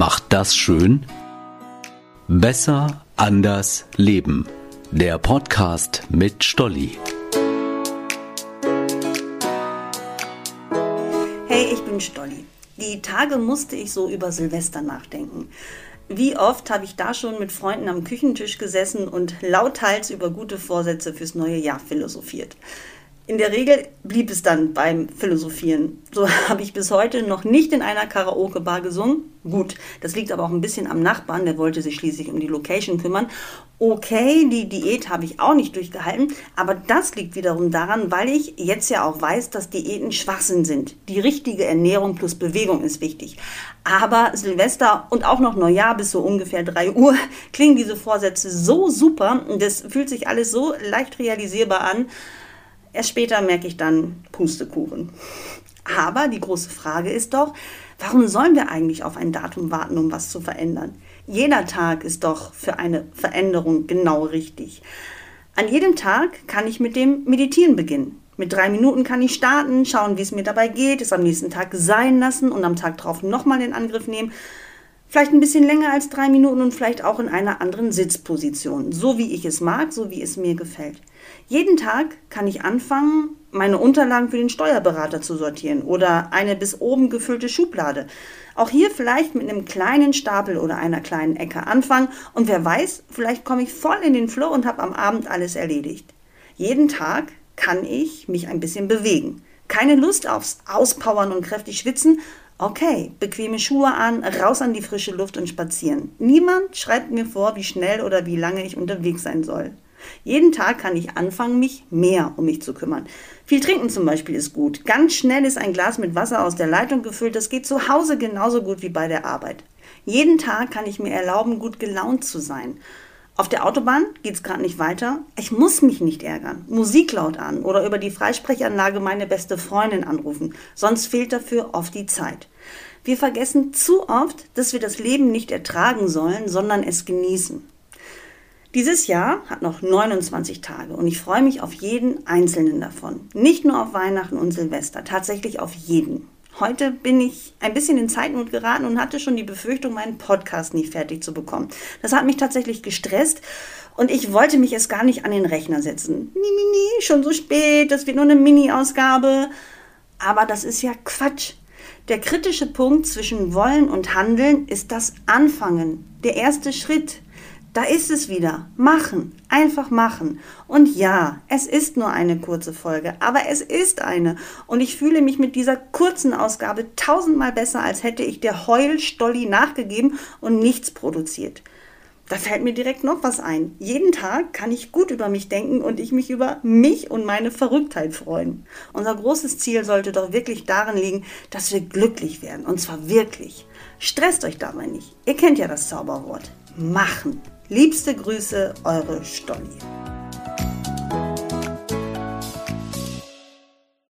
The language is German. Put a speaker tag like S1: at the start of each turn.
S1: macht das schön? Besser, anders, leben. Der Podcast mit Stolli.
S2: Hey, ich bin Stolli. Die Tage musste ich so über Silvester nachdenken. Wie oft habe ich da schon mit Freunden am Küchentisch gesessen und lauthals über gute Vorsätze fürs neue Jahr philosophiert. In der Regel blieb es dann beim Philosophieren. So habe ich bis heute noch nicht in einer Karaoke-Bar gesungen. Gut, das liegt aber auch ein bisschen am Nachbarn, der wollte sich schließlich um die Location kümmern. Okay, die Diät habe ich auch nicht durchgehalten, aber das liegt wiederum daran, weil ich jetzt ja auch weiß, dass Diäten Schwachsinn sind. Die richtige Ernährung plus Bewegung ist wichtig. Aber Silvester und auch noch Neujahr bis so ungefähr 3 Uhr klingen diese Vorsätze so super und das fühlt sich alles so leicht realisierbar an Erst später merke ich dann Pustekuchen. Aber die große Frage ist doch, warum sollen wir eigentlich auf ein Datum warten, um was zu verändern? Jeder Tag ist doch für eine Veränderung genau richtig. An jedem Tag kann ich mit dem Meditieren beginnen. Mit drei Minuten kann ich starten, schauen, wie es mir dabei geht, es am nächsten Tag sein lassen und am Tag drauf nochmal in Angriff nehmen. Vielleicht ein bisschen länger als drei Minuten und vielleicht auch in einer anderen Sitzposition. So wie ich es mag, so wie es mir gefällt. Jeden Tag kann ich anfangen, meine Unterlagen für den Steuerberater zu sortieren oder eine bis oben gefüllte Schublade. Auch hier vielleicht mit einem kleinen Stapel oder einer kleinen Ecke anfangen und wer weiß, vielleicht komme ich voll in den Flow und habe am Abend alles erledigt. Jeden Tag kann ich mich ein bisschen bewegen. Keine Lust aufs Auspowern und kräftig schwitzen, Okay, bequeme Schuhe an, raus an die frische Luft und spazieren. Niemand schreibt mir vor, wie schnell oder wie lange ich unterwegs sein soll. Jeden Tag kann ich anfangen, mich mehr um mich zu kümmern. Viel trinken zum Beispiel ist gut. Ganz schnell ist ein Glas mit Wasser aus der Leitung gefüllt. Das geht zu Hause genauso gut wie bei der Arbeit. Jeden Tag kann ich mir erlauben, gut gelaunt zu sein. Auf der Autobahn geht es gerade nicht weiter. Ich muss mich nicht ärgern. Musik laut an oder über die Freisprechanlage meine beste Freundin anrufen. Sonst fehlt dafür oft die Zeit. Wir vergessen zu oft, dass wir das Leben nicht ertragen sollen, sondern es genießen. Dieses Jahr hat noch 29 Tage und ich freue mich auf jeden einzelnen davon. Nicht nur auf Weihnachten und Silvester, tatsächlich auf jeden. Heute bin ich ein bisschen in Zeitnot geraten und hatte schon die Befürchtung, meinen Podcast nie fertig zu bekommen. Das hat mich tatsächlich gestresst und ich wollte mich erst gar nicht an den Rechner setzen. Mimimi, schon so spät, das wird nur eine Mini-Ausgabe. Aber das ist ja Quatsch. Der kritische Punkt zwischen Wollen und Handeln ist das Anfangen, der erste Schritt. Da ist es wieder. Machen. Einfach machen. Und ja, es ist nur eine kurze Folge, aber es ist eine. Und ich fühle mich mit dieser kurzen Ausgabe tausendmal besser, als hätte ich der Heulstolli nachgegeben und nichts produziert. Da fällt mir direkt noch was ein. Jeden Tag kann ich gut über mich denken und ich mich über mich und meine Verrücktheit freuen. Unser großes Ziel sollte doch wirklich darin liegen, dass wir glücklich werden. Und zwar wirklich. Stresst euch dabei nicht. Ihr kennt ja das Zauberwort. Machen. Liebste Grüße, eure Stolli.